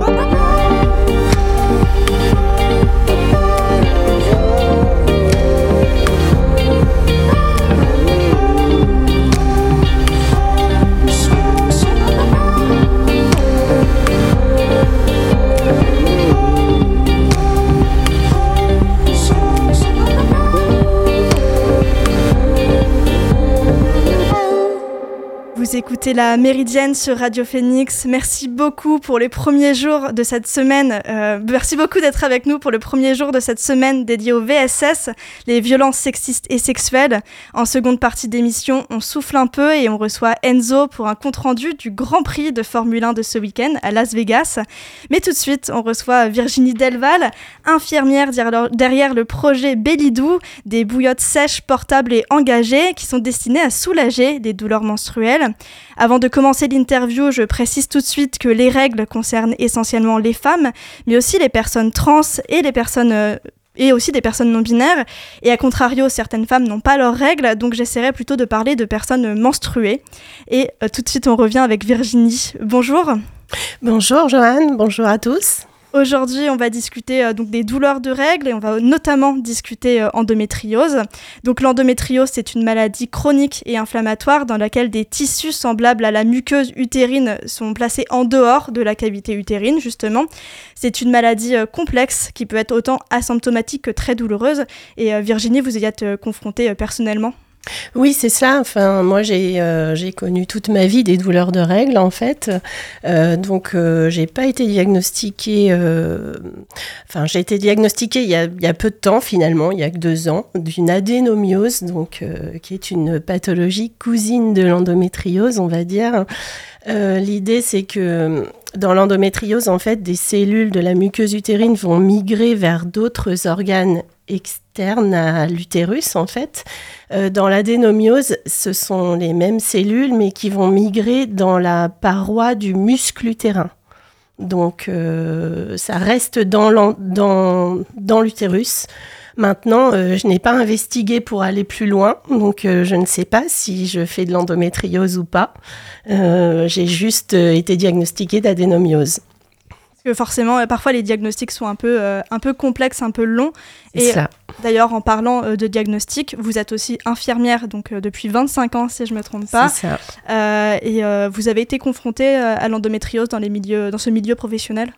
Bye-bye. La Méridienne sur Radio Phoenix. Merci beaucoup pour les premiers jours de cette semaine. Euh, merci beaucoup d'être avec nous pour le premier jour de cette semaine dédiée au VSS, les violences sexistes et sexuelles. En seconde partie d'émission, on souffle un peu et on reçoit Enzo pour un compte-rendu du Grand Prix de Formule 1 de ce week-end à Las Vegas. Mais tout de suite, on reçoit Virginie Delval, infirmière derrière le projet Bellidou, des bouillottes sèches, portables et engagées qui sont destinées à soulager les douleurs menstruelles. Avant de commencer l'interview, je précise tout de suite que les règles concernent essentiellement les femmes, mais aussi les personnes trans et les personnes euh, et aussi des personnes non binaires. Et à contrario, certaines femmes n'ont pas leurs règles, donc j'essaierai plutôt de parler de personnes menstruées. Et euh, tout de suite, on revient avec Virginie. Bonjour. Bonjour Joanne, bonjour à tous. Aujourd'hui, on va discuter euh, donc des douleurs de règles et on va notamment discuter euh, endométriose. Donc l'endométriose, c'est une maladie chronique et inflammatoire dans laquelle des tissus semblables à la muqueuse utérine sont placés en dehors de la cavité utérine justement. C'est une maladie euh, complexe qui peut être autant asymptomatique que très douloureuse et Virginie, vous y êtes confrontée personnellement? Oui, c'est ça. Enfin, moi, j'ai euh, connu toute ma vie des douleurs de règles, en fait. Euh, donc, euh, j'ai pas été diagnostiquée. Enfin, j'ai été diagnostiquée il y, a, il y, a, peu de temps, finalement, il y a deux ans, d'une adénomiose, donc qui est une pathologie cousine de l'endométriose, on va dire. L'idée, c'est que dans l'endométriose, en fait, des cellules de la muqueuse utérine vont migrer vers d'autres organes externes à l'utérus, en fait. Euh, dans l'adénomiose, ce sont les mêmes cellules, mais qui vont migrer dans la paroi du muscle utérin. Donc, euh, ça reste dans l'utérus. Maintenant, euh, je n'ai pas investigué pour aller plus loin, donc je ne sais pas si je fais de l'endométriose ou pas. J'ai juste été diagnostiquée d'adénomiose. Parce que forcément, euh, parfois les diagnostics sont un peu, euh, un peu complexes, un peu longs. Et d'ailleurs, en parlant euh, de diagnostic, vous êtes aussi infirmière donc depuis 25 ans, si je ne me trompe pas. Ça. et vous avez été confrontée à l'endométriose dans, les milieux, dans ce milieu professionnel?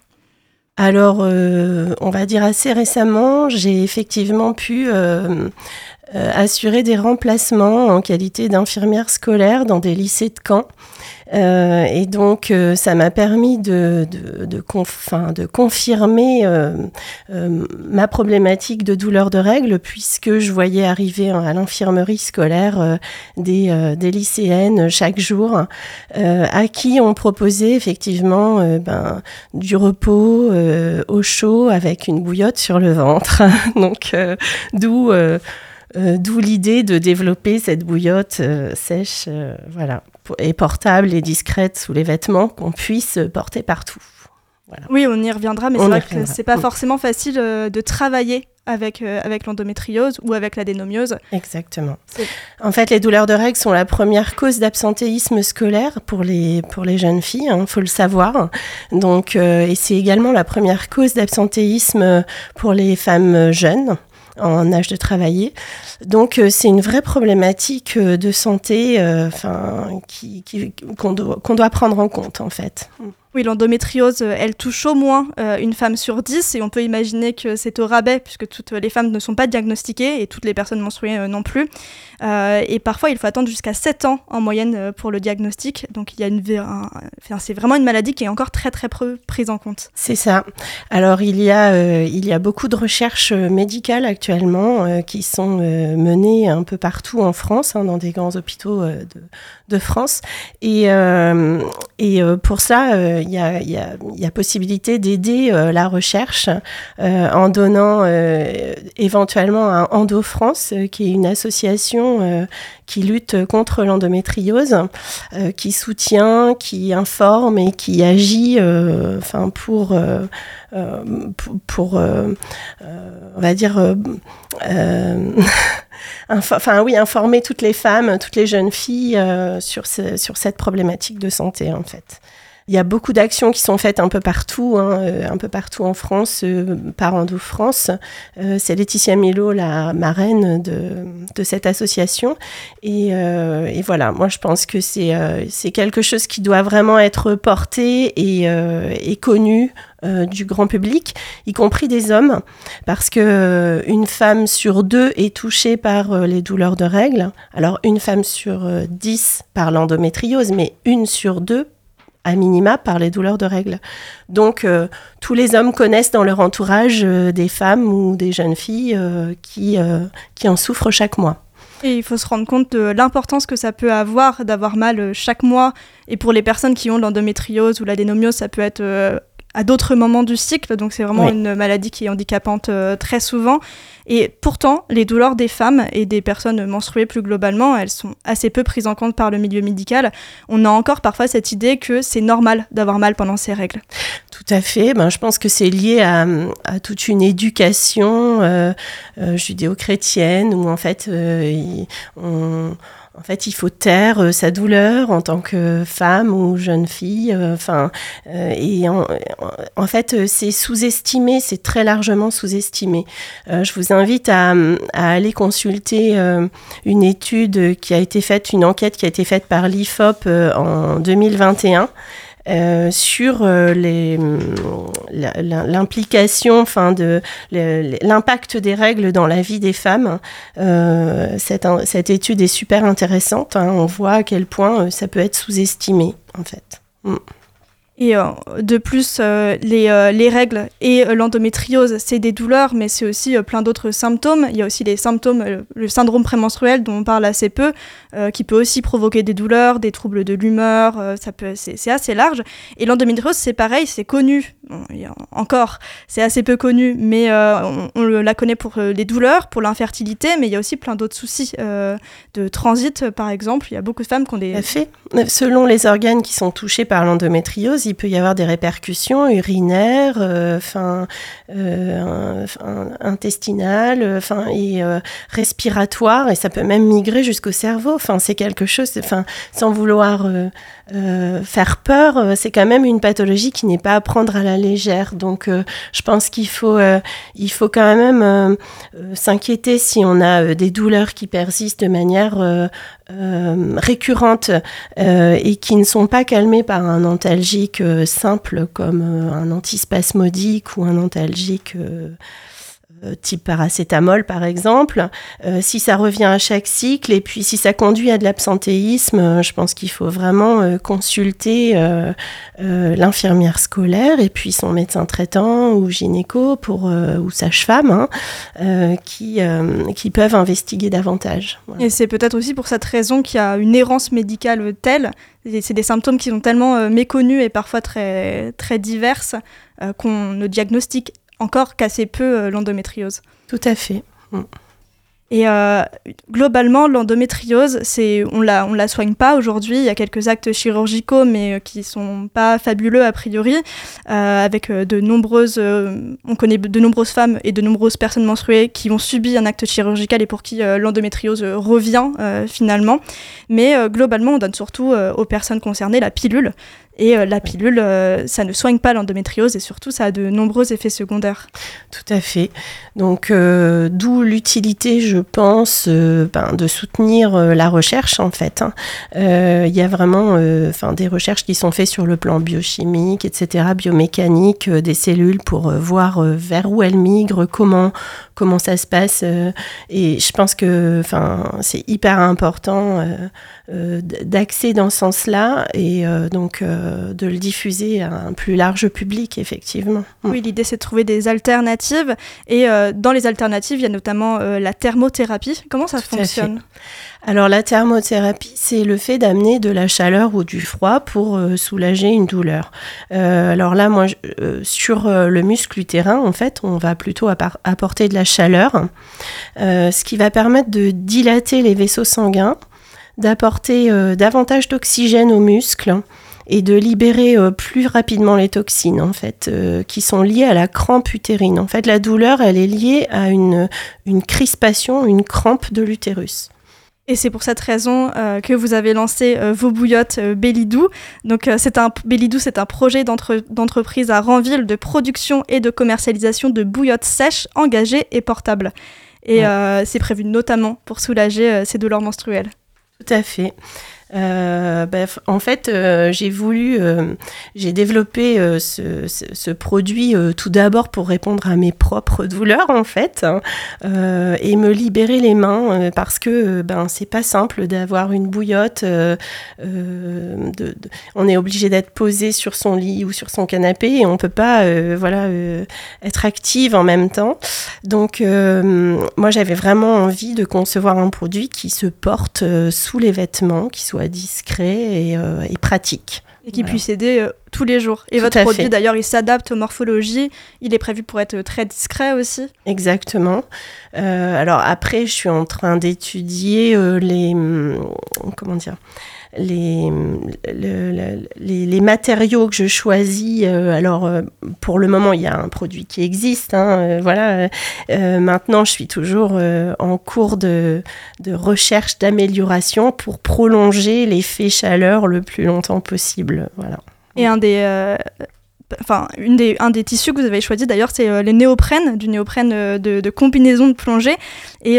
Alors, on va dire assez récemment, j'ai effectivement pu assurer des remplacements en qualité d'infirmière scolaire dans des lycées de Caen. Euh, et donc, euh, ça m'a permis de, de, de, de confirmer euh, ma problématique de douleur de règles, puisque je voyais arriver à l'infirmerie scolaire des, des, lycéennes chaque jour, à qui on proposait effectivement ben, du repos au chaud avec une bouillotte sur le ventre. donc, d'où... D'où l'idée de développer cette bouillotte sèche, voilà et portable et discrète sous les vêtements qu'on puisse porter partout. Oui, on y reviendra, mais c'est vrai que c'est pas forcément facile euh, de travailler avec, euh, avec l'endométriose ou avec l'adénomiose. Exactement. En fait, les douleurs de règles sont la première cause d'absentéisme scolaire pour les, pour les jeunes filles, il hein, faut le savoir. Donc, euh, et c'est également la première cause d'absentéisme pour les femmes jeunes en âge de travailler. Donc euh, c'est une vraie problématique euh, de santé euh, enfin, qui, qu'on, doit, qu'on doit prendre en compte en fait. Oui, l'endométriose, euh, elle touche au moins euh, une femme sur dix et on peut imaginer que c'est au rabais puisque toutes les femmes ne sont pas diagnostiquées et toutes les personnes menstruées euh, non plus. et parfois, il faut attendre jusqu'à 7 ans en moyenne pour le diagnostic. Donc, il y a une, c'est vraiment une maladie qui est encore très très prise en compte. C'est ça. Alors, il y a, il y a beaucoup de recherches médicales actuellement qui sont menées un peu partout en France, hein, dans des grands hôpitaux de, de France. Et, et pour ça, il y a, possibilité d'aider euh, la recherche euh, en donnant euh, éventuellement à Endo France, qui est une association qui lutte contre l'endométriose, qui soutient, qui informe et qui agit enfin pour on va dire enfin oui, informer toutes les femmes, toutes les jeunes filles sur, ce, sur cette problématique de santé en fait. Il y a beaucoup d'actions qui sont faites un peu partout, hein, euh, un peu partout en France, euh, par Endo France. Euh, c'est Laetitia Milo, la marraine de, cette association. Et, voilà, moi je pense que c'est quelque chose qui doit vraiment être porté et, et connu du grand public, y compris des hommes, parce que une femme sur deux est touchée par les douleurs de règles. Alors une femme sur dix par l'endométriose, mais une sur deux à minima par les douleurs de règles. Donc euh, tous les hommes connaissent dans leur entourage euh, des femmes ou des jeunes filles euh, qui, qui en souffrent chaque mois. Et il faut se rendre compte de l'importance que ça peut avoir d'avoir mal chaque mois. Et pour les personnes qui ont l'endométriose ou l'adénomiose, ça peut être à d'autres moments du cycle. Donc c'est vraiment une maladie qui est handicapante très souvent. Et pourtant, les douleurs des femmes et des personnes menstruées plus globalement, elles sont assez peu prises en compte par le milieu médical. On a encore parfois cette idée que c'est normal d'avoir mal pendant ces règles. Tout à fait. Ben, je pense que c'est lié à, toute une éducation euh, euh, judéo-chrétienne où en fait euh, on en fait, il faut taire euh, sa douleur en tant que femme ou jeune fille. Euh, enfin, euh, et en, fait, c'est sous-estimé, c'est très largement sous-estimé. je vous invite à, aller consulter une étude qui a été faite, une enquête qui a été faite par l'IFOP en 2021 euh, sur euh, l'implication, enfin de l'impact des règles dans la vie des femmes. Euh, cette, cette, étude est super intéressante. Hein. on voit à quel point ça peut être sous-estimé, en fait. Mm. Et euh, de plus, euh, les, euh, les, règles et l'endométriose, c'est des douleurs, mais c'est aussi plein d'autres symptômes. Il y a aussi les symptômes, le syndrome prémenstruel dont on parle assez peu, qui peut aussi provoquer des douleurs, des troubles de l'humeur, ça c'est, assez large. Et l'endométriose, c'est pareil, c'est connu, encore, c'est assez peu connu, mais on, on, la connaît pour les douleurs, pour l'infertilité, mais il y a aussi plein d'autres soucis de transit, par exemple. Il y a beaucoup de femmes qui ont des... Fait. Selon les organes qui sont touchés par l'endométriose, il peut y avoir des répercussions urinaires, euh, euh, intestinales, euh, et respiratoires, et ça peut même migrer jusqu'au cerveau. Enfin, c'est quelque chose, enfin, sans vouloir faire peur, c'est quand même une pathologie qui n'est pas à prendre à la légère. Donc, je pense qu'il faut, il faut quand même s'inquiéter si on a des douleurs qui persistent de manière récurrente et qui ne sont pas calmées par un antalgique euh, simple comme euh, un antispasmodique ou un antalgique euh, type paracétamol par exemple, si ça revient à chaque cycle et puis si ça conduit à de l'absentéisme, je pense qu'il faut vraiment consulter l'infirmière scolaire et puis son médecin traitant ou gynéco pour, ou sage-femme hein, qui, qui peuvent investiguer davantage. Et c'est peut-être aussi pour cette raison qu'il y a une errance médicale telle c'est des symptômes qui sont tellement euh, méconnus et parfois très, très diverses euh, qu'on ne diagnostique encore qu'assez peu euh, l'endométriose. Tout à fait. Mm. Et euh, globalement, l'endométriose, c'est, on la, on la soigne pas aujourd'hui. Il y a quelques actes chirurgicaux, mais euh, qui sont pas fabuleux a priori. Euh, avec de nombreuses, on connaît de nombreuses femmes et de nombreuses personnes menstruées qui ont subi un acte chirurgical et pour qui l'endométriose revient finalement. Mais globalement, on donne surtout aux personnes concernées la pilule. Et euh, la pilule, euh, ça ne soigne pas l'endométriose et surtout, ça a de nombreux effets secondaires. Tout à fait. Donc, euh, d'où l'utilité, je pense, ben, de soutenir la recherche, en fait. Hein. Il y a vraiment des recherches qui sont faites sur le plan biochimique, etc., biomécanique des cellules pour voir vers où elles migrent, comment, comment ça se passe. et je pense que c'est hyper important d'accès dans ce sens-là. Et donc, euh, de le diffuser à un plus large public, effectivement. Mm. Oui, l'idée c'est de trouver des alternatives. Et euh, dans les alternatives, il y a notamment euh, la thermothérapie. Comment ça fonctionne? Alors la thermothérapie, c'est le fait d'amener de la chaleur ou du froid pour soulager une douleur. alors là, moi, sur le muscle utérin, en fait, on va plutôt apporter de la chaleur, ce qui va permettre de dilater les vaisseaux sanguins, d'apporter davantage d'oxygène aux muscles et de libérer euh, plus rapidement les toxines en fait euh, qui sont liées à la crampe utérine. En fait, la douleur, elle est liée à une crispation, une crampe de l'utérus. Et c'est pour cette raison que vous avez lancé vos bouillottes Bélidou. Donc c'est un Bélidou, c'est un projet d'entreprise à Ranville de production et de commercialisation de bouillottes sèches, engagées et portables. Et c'est prévu notamment pour soulager ces douleurs menstruelles. Tout à fait. Euh, bah, en fait, euh, j'ai voulu, euh, j'ai développé ce, ce, produit tout d'abord pour répondre à mes propres douleurs en fait, hein, et me libérer les mains parce que ben c'est pas simple d'avoir une bouillotte. On est obligé d'être posé sur son lit ou sur son canapé et on peut pas, voilà, être active en même temps. Donc, moi, j'avais vraiment envie de concevoir un produit qui se porte sous les vêtements, qui soit discret euh, et, pratique. Et qui puisse aider euh, tous les jours. Et votre produit, d'ailleurs, il s'adapte aux morphologies. Il est prévu pour être très discret aussi. Exactement. Euh, alors après, je suis en train d'étudier les... Hum, comment dire les, les, matériaux que je choisis. Euh, alors, euh, pour le moment, il y a un produit qui existe. Hein, euh, voilà. maintenant, je suis toujours en cours de, de recherche d'amélioration pour prolonger l'effet chaleur le plus longtemps possible. Voilà. Et un des enfin, une des, un des tissus que vous avez choisi d'ailleurs, c'est les néoprènes, du néoprène de, de, combinaison de plongée. Et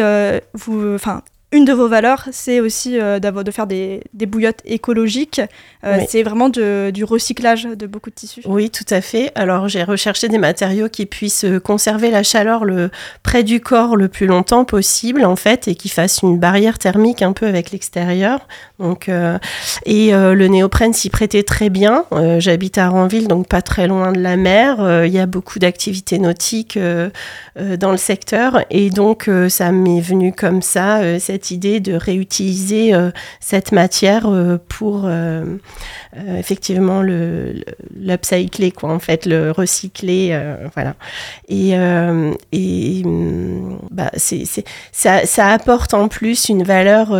vous, enfin, une de vos valeurs, c'est aussi euh, de faire des, bouillottes écologiques. Euh, c'est vraiment du recyclage de beaucoup de tissus. Oui, tout à fait. Alors, j'ai recherché des matériaux qui puissent euh, conserver la chaleur le, près du corps le plus longtemps possible, en fait, et qui fassent une barrière thermique un peu avec l'extérieur. Donc, et le néoprène s'y prêtait très bien. J'habite à Ranville, donc pas très loin de la mer. Il y a beaucoup d'activités nautiques dans le secteur. Et donc, ça m'est venu comme ça, cette idée de réutiliser euh, cette matière euh, pour euh, effectivement le, l'upcycler, quoi, en fait, le recycler, voilà. Et, et mm, bah, c'est, ça, ça, apporte en plus une valeur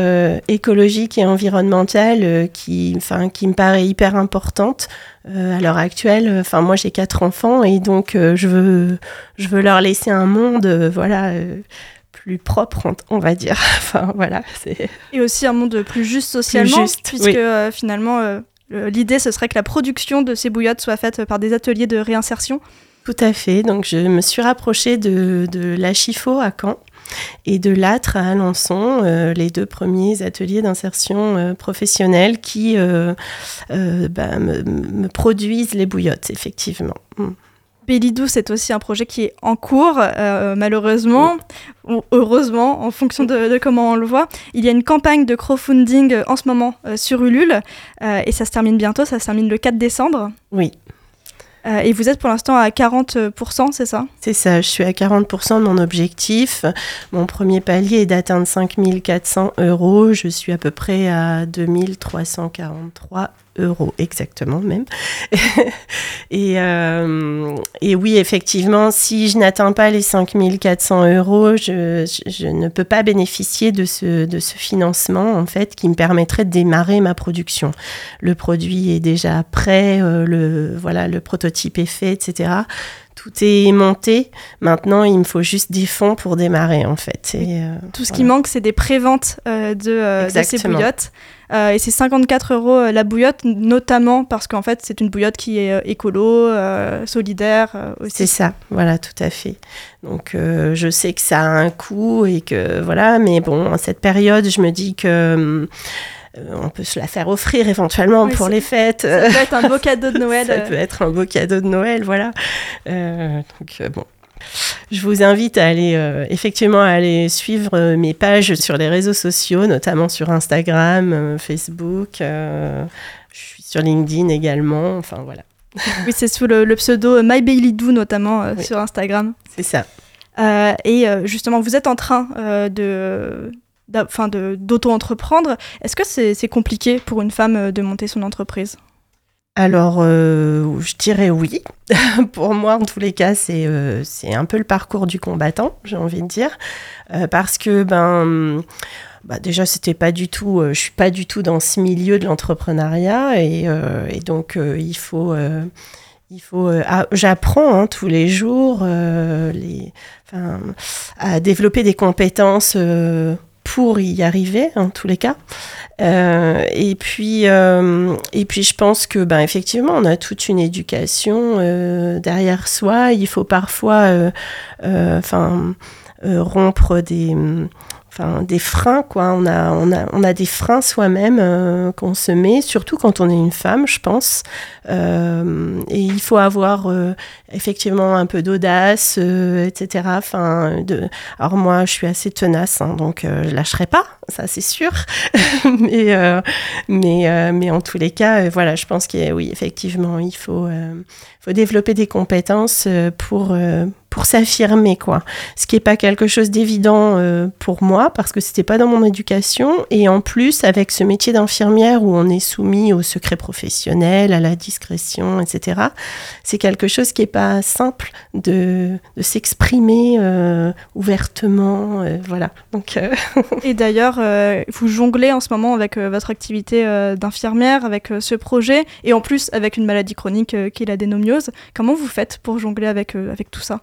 écologique et environnementale qui, qui me paraît hyper importante. à l'heure actuelle, enfin moi j'ai quatre enfants et donc je veux je veux leur laisser un monde, voilà, plus propre, on va dire. enfin, voilà, Et aussi un monde plus juste socialement, puisque euh, finalement, euh, l'idée, ce serait que la production de ces bouillottes soit faite par des ateliers de réinsertion. Tout à fait. Donc, je me suis rapprochée de, de la Chifo à Caen et de l'âtre à Alençon, euh, les deux premiers ateliers d'insertion professionnelle qui bah, me, produisent les bouillottes, effectivement. Mm. Bélidou, c'est aussi un projet qui est en cours, euh, malheureusement, ou heureusement, en fonction de, comment on le voit. Il y a une campagne de crowdfunding euh, en ce moment euh, sur Ulule, et ça se termine bientôt, ça se termine le 4 décembre. Oui. et vous êtes pour l'instant à 40%, c'est ça? C'est ça, je suis à 40% de mon objectif. Mon premier palier est d'atteindre 5400 euros. Je suis à peu près à 2343 euros exactement même. et, euh, et, oui, effectivement, si je n'atteins pas les 5400 euros, je, je, ne peux pas bénéficier de ce, de ce financement en fait qui me permettrait de démarrer ma production. Le produit est déjà prêt, euh, le, voilà, le prototype est fait, etc tout est monté. Maintenant, il me faut juste des fonds pour démarrer, en fait. Et, euh, tout ce qui manque, c'est des préventes euh, de, de, ces bouillottes. Euh, et c'est 54 euros euh, la bouillotte, notamment parce qu'en fait, c'est une bouillotte qui est euh, écolo, solidaire aussi. C'est ça, voilà, tout à fait. Donc, je sais que ça a un coût et que voilà, mais bon, en cette période, je me dis que. on peut se la faire offrir éventuellement pour les fêtes. Ça peut être un beau cadeau de Noël. ça peut être un beau cadeau de Noël, voilà. donc bon, je vous invite à aller euh, effectivement à aller suivre euh, mes pages sur les réseaux sociaux, notamment sur Instagram, euh, Facebook. je suis sur LinkedIn également. Enfin voilà. oui, c'est sous le, pseudo MyBailyDo notamment sur Instagram. C'est ça. et justement, vous êtes en train de d'auto-entreprendre. Est-ce que c'est compliqué pour une femme de monter son entreprise? Alors, euh, je dirais oui. Pour moi, en tous les cas, c'est euh, un peu le parcours du combattant, j'ai envie de dire, euh, parce que ben, bah déjà, c'était pas du tout, je suis pas du tout dans ce milieu de l'entrepreneuriat et, et, donc il faut il faut, ah, j'apprends hein, tous les jours les, à développer des compétences pour y arriver, en tous les cas. Euh, et puis, euh, et puis, je pense que, ben, effectivement, on a toute une éducation euh, derrière soi. Il faut parfois, enfin, rompre des enfin des freins quoi. On a on a on a des freins soi-même euh, qu'on se met surtout quand on est une femme je pense. Euh, et il faut avoir euh, effectivement un peu d'audace etc enfin de alors moi je suis assez tenace hein, donc je lâcherai pas ça c'est sûr. Mais mais mais en tous les cas voilà je pense qu'il oui effectivement il faut faut développer des compétences pour pour s'affirmer quoi. Ce qui est pas quelque chose d'évident euh, pour moi parce que c'était pas dans mon éducation et en plus avec ce métier d'infirmière où on est soumis au secret professionnel, à la discrétion, etc. C'est quelque chose qui est pas simple de, de s'exprimer euh, ouvertement, euh, voilà. Donc et d'ailleurs vous jonglez en ce moment avec votre activité d'infirmière, avec ce projet et en plus avec une maladie chronique qui est la dénomiose. Comment vous faites pour jongler avec avec tout ça?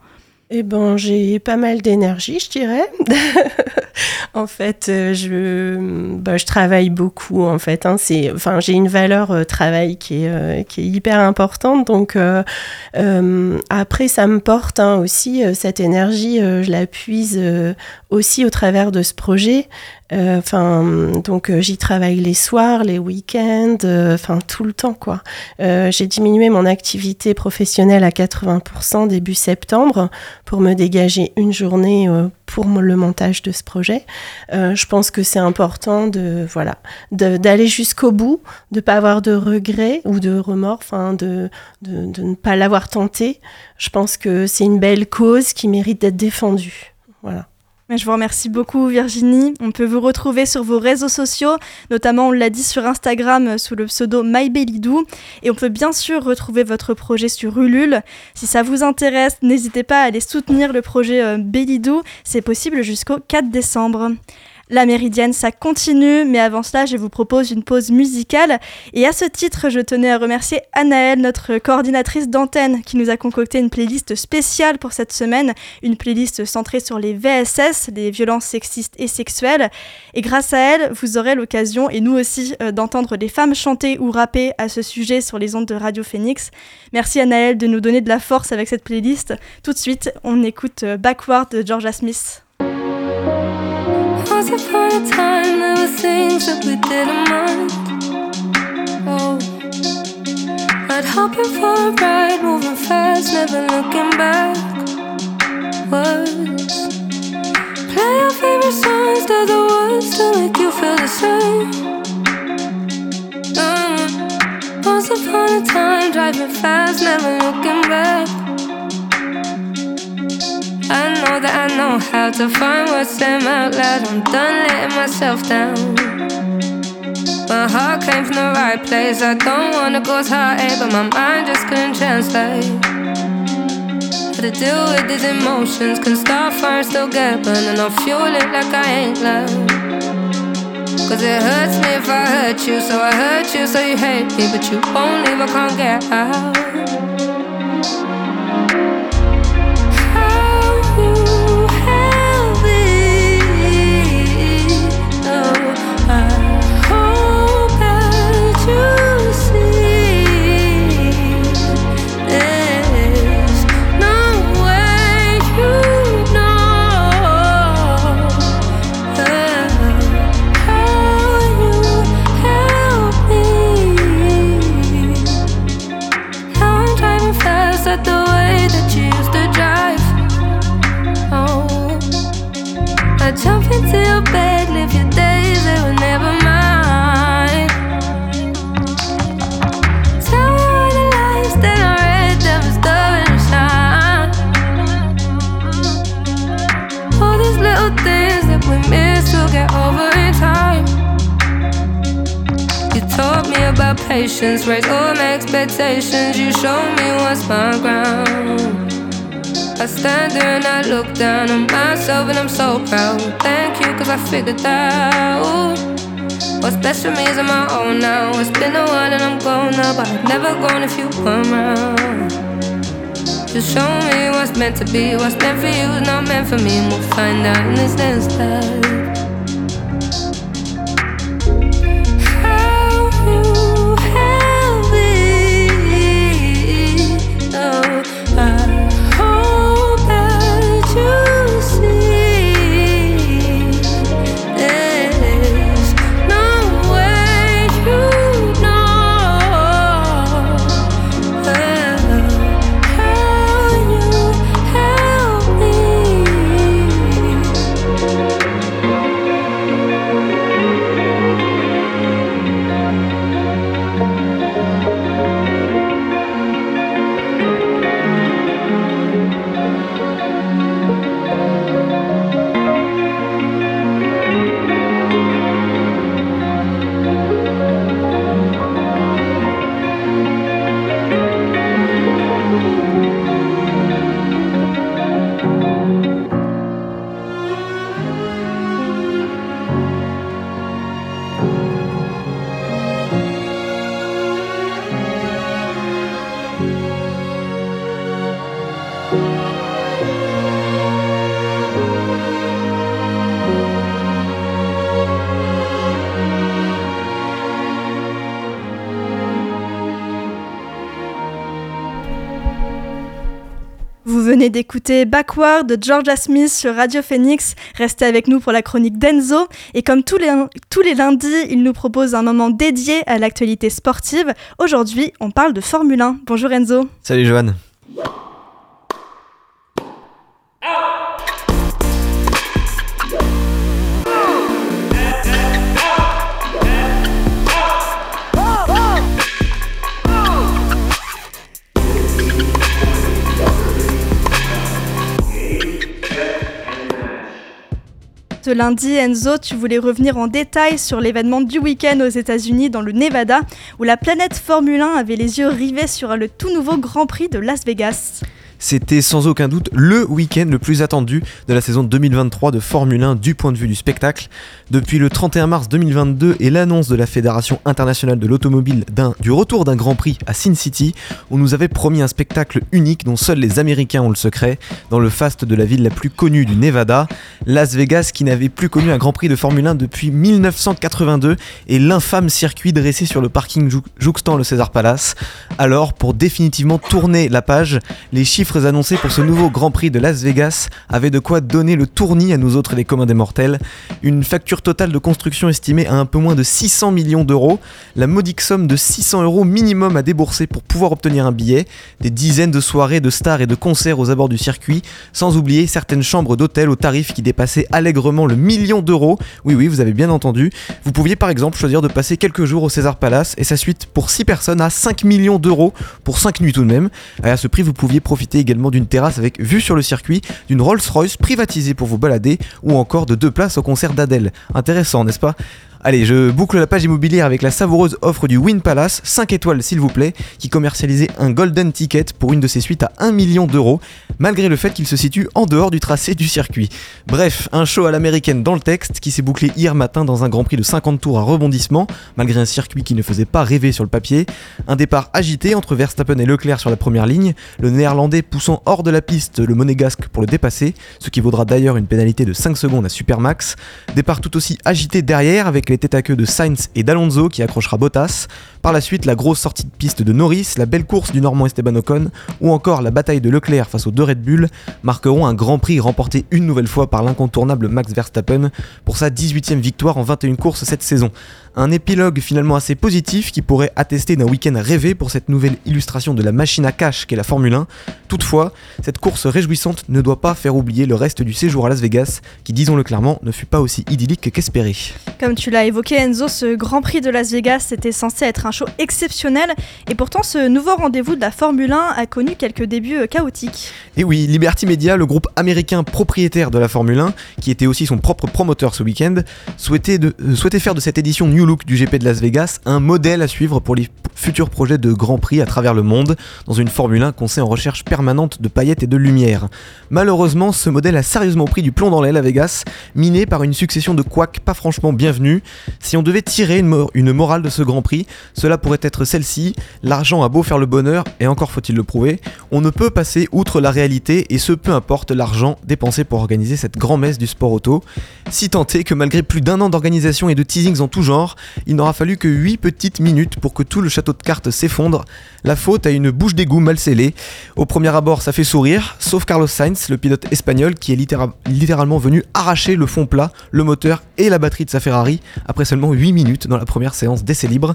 Eh ben, j'ai pas mal d'énergie, je dirais. en fait, euh, je, bah, je travaille beaucoup. En fait, hein. c'est, enfin, j'ai une valeur euh, travail qui est, euh, qui est hyper importante. Donc, après, ça me porte hein, aussi cette énergie. je la puise aussi au travers de ce projet. Euh, enfin, donc euh, j'y travaille les soirs, les week-ends, euh, enfin tout le temps quoi. j'ai diminué mon activité professionnelle à 80% début septembre pour me dégager une journée pour le montage de ce projet. je pense que c'est important de voilà d'aller jusqu'au bout, de pas avoir de regrets ou de remords, enfin de, de, de ne pas l'avoir tenté. Je pense que c'est une belle cause qui mérite d'être défendue. Voilà. Je vous remercie beaucoup Virginie. On peut vous retrouver sur vos réseaux sociaux, notamment on l'a dit sur Instagram euh, sous le pseudo MyBellidou. Et on peut bien sûr retrouver votre projet sur Ulule. Si ça vous intéresse, n'hésitez pas à aller soutenir le projet euh, Bellidou. C'est possible jusqu'au 4 décembre. La Méridienne, ça continue, mais avant cela, je vous propose une pause musicale. Et à ce titre, je tenais à remercier Anaëlle, notre coordinatrice d'antenne, qui nous a concocté une playlist spéciale pour cette semaine, une playlist centrée sur les VSS, les violences sexistes et sexuelles. Et grâce à elle, vous aurez l'occasion, et nous aussi, euh, d'entendre des femmes chanter ou rapper à ce sujet sur les ondes de Radio Phoenix. Merci Anaëlle de nous donner de la force avec cette playlist. Tout de suite, on écoute euh, Backward de Georgia Smith. Once upon a time, there were things that we didn't mind. Oh, I'd hop in for a ride, moving fast, never looking back. Words, play your favorite songs, to the words to make you feel the same. Mm. Once upon a time, driving fast, never looking back. I know that I know how to find what's them out loud. I'm done letting myself down. My heart came from the right place. I don't wanna cause heartache, but my mind just couldn't translate. How to deal with these emotions. Can start fire, still get burned, and I'll fuel it like I ain't love. Cause it hurts me if I hurt you, so I hurt you, so you hate me, but you won't leave, I can't get out. Expectations. You show me what's my ground. I stand there and I look down on myself and I'm so proud. Thank you, cause I figured out what's best for me is on my own now. It's been a while and I'm gone now, but I've never gone if you weren't around. Just show me what's meant to be, what's meant for you is not meant for me, and we'll find out in this next life. Venez d'écouter Backward de Georgia Smith sur Radio Phoenix. Restez avec nous pour la chronique d'Enzo. Et comme tous les, tous les lundis, il nous propose un moment dédié à l'actualité sportive. Aujourd'hui, on parle de Formule 1. Bonjour Enzo. Salut Johan. Lundi, Enzo, tu voulais revenir en détail sur l'événement du week-end aux États-Unis dans le Nevada, où la planète Formule 1 avait les yeux rivés sur le tout nouveau Grand Prix de Las Vegas. C'était sans aucun doute le week-end le plus attendu de la saison 2023 de Formule 1 du point de vue du spectacle. Depuis le 31 mars 2022 et l'annonce de la Fédération internationale de l'automobile du retour d'un Grand Prix à Sin City, on nous avait promis un spectacle unique dont seuls les Américains ont le secret, dans le faste de la ville la plus connue du Nevada, Las Vegas qui n'avait plus connu un Grand Prix de Formule 1 depuis 1982 et l'infâme circuit dressé sur le parking jouxtant le César Palace. Alors, pour définitivement tourner la page, les chiffres annoncés pour ce nouveau Grand Prix de Las Vegas avaient de quoi donner le tournis à nous autres les communs des mortels. Une facture totale de construction estimée à un peu moins de 600 millions d'euros, la modique somme de 600 euros minimum à débourser pour pouvoir obtenir un billet, des dizaines de soirées de stars et de concerts aux abords du circuit, sans oublier certaines chambres d'hôtel aux tarifs qui dépassaient allègrement le million d'euros. Oui oui, vous avez bien entendu. Vous pouviez par exemple choisir de passer quelques jours au César Palace et sa suite pour 6 personnes à 5 millions d'euros pour 5 nuits tout de même. Et à ce prix, vous pouviez profiter également d'une terrasse avec vue sur le circuit, d'une Rolls-Royce privatisée pour vous balader ou encore de deux places au concert d'Adèle. Intéressant, n'est-ce pas? Allez, je boucle la page immobilière avec la savoureuse offre du Win Palace, 5 étoiles s'il vous plaît, qui commercialisait un Golden Ticket pour une de ses suites à 1 million d'euros, malgré le fait qu'il se situe en dehors du tracé du circuit. Bref, un show à l'américaine dans le texte qui s'est bouclé hier matin dans un Grand Prix de 50 tours à rebondissement, malgré un circuit qui ne faisait pas rêver sur le papier. Un départ agité entre Verstappen et Leclerc sur la première ligne, le néerlandais poussant hors de la piste le monégasque pour le dépasser, ce qui vaudra d'ailleurs une pénalité de 5 secondes à Supermax. Départ tout aussi agité derrière avec les à queue de Sainz et d'Alonso qui accrochera Bottas. Par la suite, la grosse sortie de piste de Norris, la belle course du Normand Esteban Ocon ou encore la bataille de Leclerc face aux deux Red Bull marqueront un grand prix remporté une nouvelle fois par l'incontournable Max Verstappen pour sa 18e victoire en 21 courses cette saison. Un épilogue finalement assez positif qui pourrait attester d'un week-end rêvé pour cette nouvelle illustration de la machine à cash qu'est la Formule 1. Toutefois, cette course réjouissante ne doit pas faire oublier le reste du séjour à Las Vegas, qui disons-le clairement ne fut pas aussi idyllique qu'espéré. Comme tu l'as évoqué Enzo, ce Grand Prix de Las Vegas était censé être un show exceptionnel et pourtant ce nouveau rendez-vous de la Formule 1 a connu quelques débuts euh, chaotiques. Et oui, Liberty Media, le groupe américain propriétaire de la Formule 1, qui était aussi son propre promoteur ce week-end, souhaitait, euh, faire de cette édition New Look du GP de Las Vegas un modèle à suivre pour les futurs projets de Grand Prix à travers le monde, dans une Formule 1 qu'on sait en recherche permanente de paillettes et de lumière. Malheureusement, ce modèle a sérieusement pris du plomb dans l'aile à Vegas, miné par une succession de couacs pas franchement bienvenus. Si on devait tirer une morale de ce Grand Prix, cela pourrait être celle-ci, l'argent a beau faire le bonheur, et encore faut-il le prouver, on ne peut passer outre la réalité, et ce peu importe l'argent dépensé pour organiser cette grand-messe du sport auto. Si tant est que malgré plus d'un an d'organisation et de teasings en tout genre, il n'aura fallu que 8 petites minutes pour que tout le château de cartes s'effondre. La faute à une bouche d'égout mal scellée. Au premier abord, ça fait sourire, sauf Carlos Sainz, le pilote espagnol, qui est littéralement venu arracher le fond plat, le moteur et la batterie de sa Ferrari après seulement 8 minutes dans la première séance d'essai libre.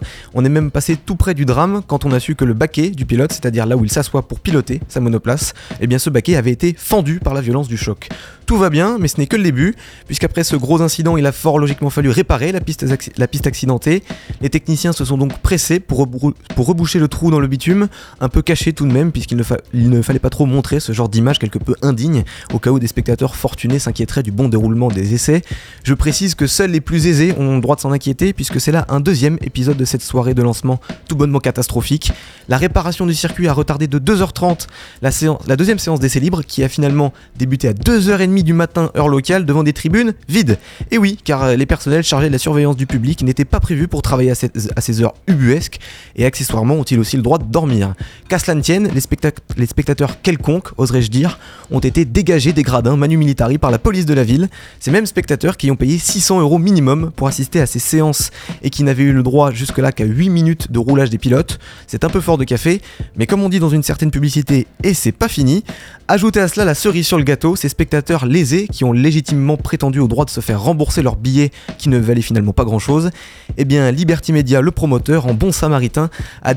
Même passé tout près du drame quand on a su que le baquet du pilote, c'est-à-dire là où il s'assoit pour piloter sa monoplace, eh bien ce baquet avait été fendu par la violence du choc. Tout va bien, mais ce n'est que le début, puisqu'après ce gros incident, il a fort logiquement fallu réparer la piste, accidentée. Les techniciens se sont donc pressés pour, pour reboucher le trou dans le bitume, un peu caché tout de même, puisqu'il ne, ne, fallait pas trop montrer ce genre d'image quelque peu indigne, au cas où des spectateurs fortunés s'inquiéteraient du bon déroulement des essais. Je précise que seuls les plus aisés ont le droit de s'en inquiéter, puisque c'est là un deuxième épisode de cette soirée de lancement tout bonnement catastrophique. La réparation du circuit a retardé de 2h30 la, séance, la deuxième séance d'essai libre, qui a finalement débuté à 2h30 du matin heure locale devant des tribunes vides. Et oui, car euh, les personnels chargés de la surveillance du public n'étaient pas prévus pour travailler à, ces heures ubuesques et accessoirement ont-ils aussi le droit de dormir? Qu'à cela ne tienne, les, spectateurs quelconques, oserais-je dire, ont été dégagés des gradins manu militari par la police de la ville, ces mêmes spectateurs qui ont payé 600 euros minimum pour, assister à ces séances et qui n'avaient eu le droit jusque-là qu'à 8 minutes de roulage des pilotes. C'est un peu fort de café, mais comme on dit dans une certaine publicité, et c'est pas fini, ajoutez à cela la cerise sur le gâteau, ces spectateurs lésés qui ont légitimement prétendu au droit de se faire rembourser leurs billets qui ne valaient finalement pas grand-chose, eh bien Liberty Media, le promoteur, en bon samaritain, a, a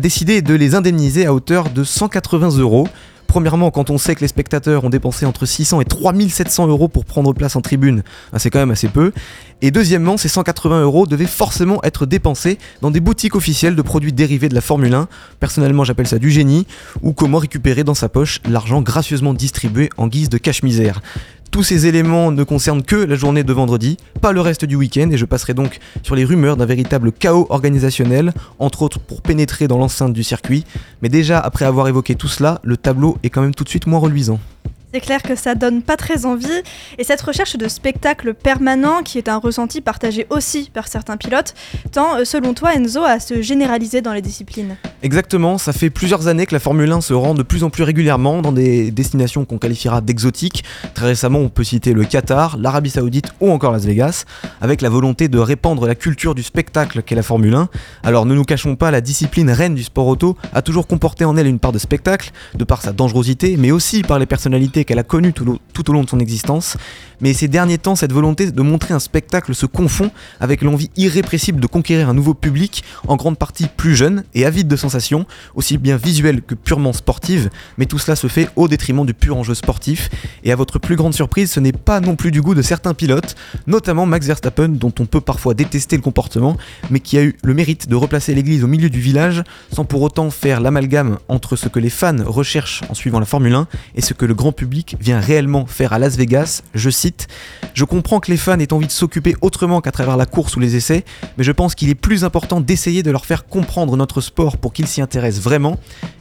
décidé de les indemniser à hauteur de 180 euros Premièrement, quand on sait que les spectateurs ont dépensé entre 600 et 3700 euros pour prendre place en tribune, ben, c'est quand même assez peu. Et deuxièmement, ces 180 euros devaient forcément être dépensés dans des boutiques officielles de produits dérivés de la Formule 1. Personnellement, j'appelle ça du génie, ou comment récupérer dans sa poche l'argent gracieusement distribué en guise de cache-misère. Tous ces éléments ne concernent que la journée de vendredi, pas le reste du week-end, et je passerai donc sur les rumeurs d'un véritable chaos organisationnel, entre autres pour pénétrer dans l'enceinte du circuit. Mais déjà, après avoir évoqué tout cela, le tableau est quand même tout de suite moins reluisant. C'est clair que ça donne pas très envie. Et cette recherche de spectacle permanent, qui est un ressenti partagé aussi par certains pilotes, tend, euh, selon toi, Enzo, à se généraliser dans les disciplines. Exactement, ça fait plusieurs années que la Formule 1 se rend de plus en plus régulièrement dans des destinations qu'on qualifiera d'exotiques. Très récemment, on peut citer le Qatar, l'Arabie Saoudite ou encore Las Vegas, avec la volonté de répandre la culture du spectacle qu'est la Formule 1. Alors ne nous cachons pas, la discipline reine du sport auto a toujours comporté en elle une part de spectacle, de par sa dangerosité, mais aussi par les personnalités qu'elle a connu tout, au long de son existence. Mais ces derniers temps, cette volonté de montrer un spectacle se confond avec l'envie irrépressible de conquérir un nouveau public, en grande partie plus jeune et avide de sensations, aussi bien visuelles que purement sportives, mais tout cela se fait au détriment du pur enjeu sportif. Et à votre plus grande surprise, ce n'est pas non plus du goût de certains pilotes, notamment Max Verstappen, dont on peut parfois détester le comportement, mais qui a eu le mérite de replacer l'église au milieu du village, sans pour autant faire l'amalgame entre ce que les fans recherchent en suivant la Formule 1 et ce que le grand public vient réellement faire à Las Vegas, je cite, Je comprends que les fans aient envie de s'occuper autrement qu'à travers la course ou les essais, mais je pense qu'il est plus important d'essayer de leur faire comprendre notre sport pour qu'ils s'y intéressent vraiment.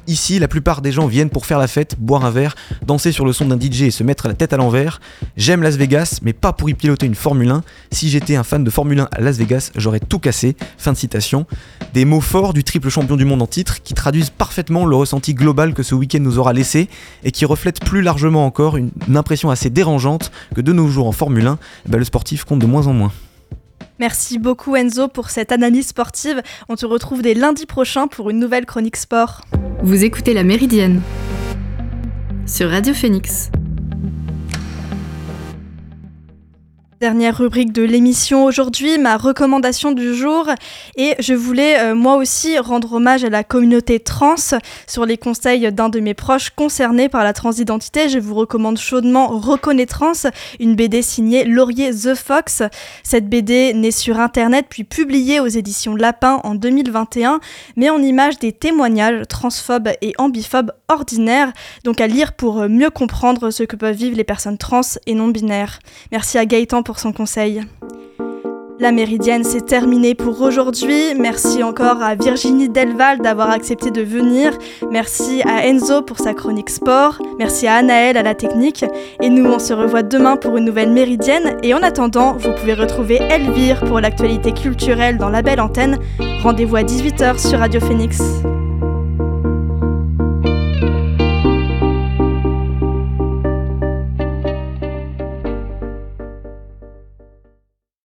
Ici, la plupart des gens viennent pour faire la fête, boire un verre, danser sur le son d'un DJ et se mettre la tête à l'envers. J'aime Las Vegas, mais pas pour y piloter une Formule 1. Si j'étais un fan de Formule 1 à Las Vegas, j'aurais tout cassé. Fin de citation. Des mots forts du triple champion du monde en titre qui traduisent parfaitement le ressenti global que ce week-end nous aura laissé et qui reflètent plus largement encore une, impression assez dérangeante que de nos jours en Formule 1, eh ben, le sportif compte de moins en moins. Merci beaucoup Enzo pour cette analyse sportive. On te retrouve dès lundi prochain pour une nouvelle chronique sport. Vous écoutez La Méridienne sur Radio Phoenix. Dernière rubrique de l'émission aujourd'hui, ma recommandation du jour. Et je voulais euh, moi aussi rendre hommage à la communauté trans sur les conseils d'un de mes proches concernés par la transidentité. Je vous recommande chaudement Reconnaissance, une BD signée Laurier The Fox. Cette BD née sur internet puis publiée aux éditions Lapin en 2021, met en image des témoignages transphobes et ambiphobes ordinaires, donc à lire pour mieux comprendre ce que peuvent vivre les personnes trans et non binaires. Merci à Gaëtan son conseil. La méridienne, c'est terminé pour aujourd'hui. Merci encore à Virginie Delval d'avoir accepté de venir. Merci à Enzo pour sa chronique sport. Merci à Anaël à la technique. Et nous, on se revoit demain pour une nouvelle méridienne. Et en attendant, vous pouvez retrouver Elvire pour l'actualité culturelle dans la belle antenne. Rendez-vous à 18h sur Radio Phoenix.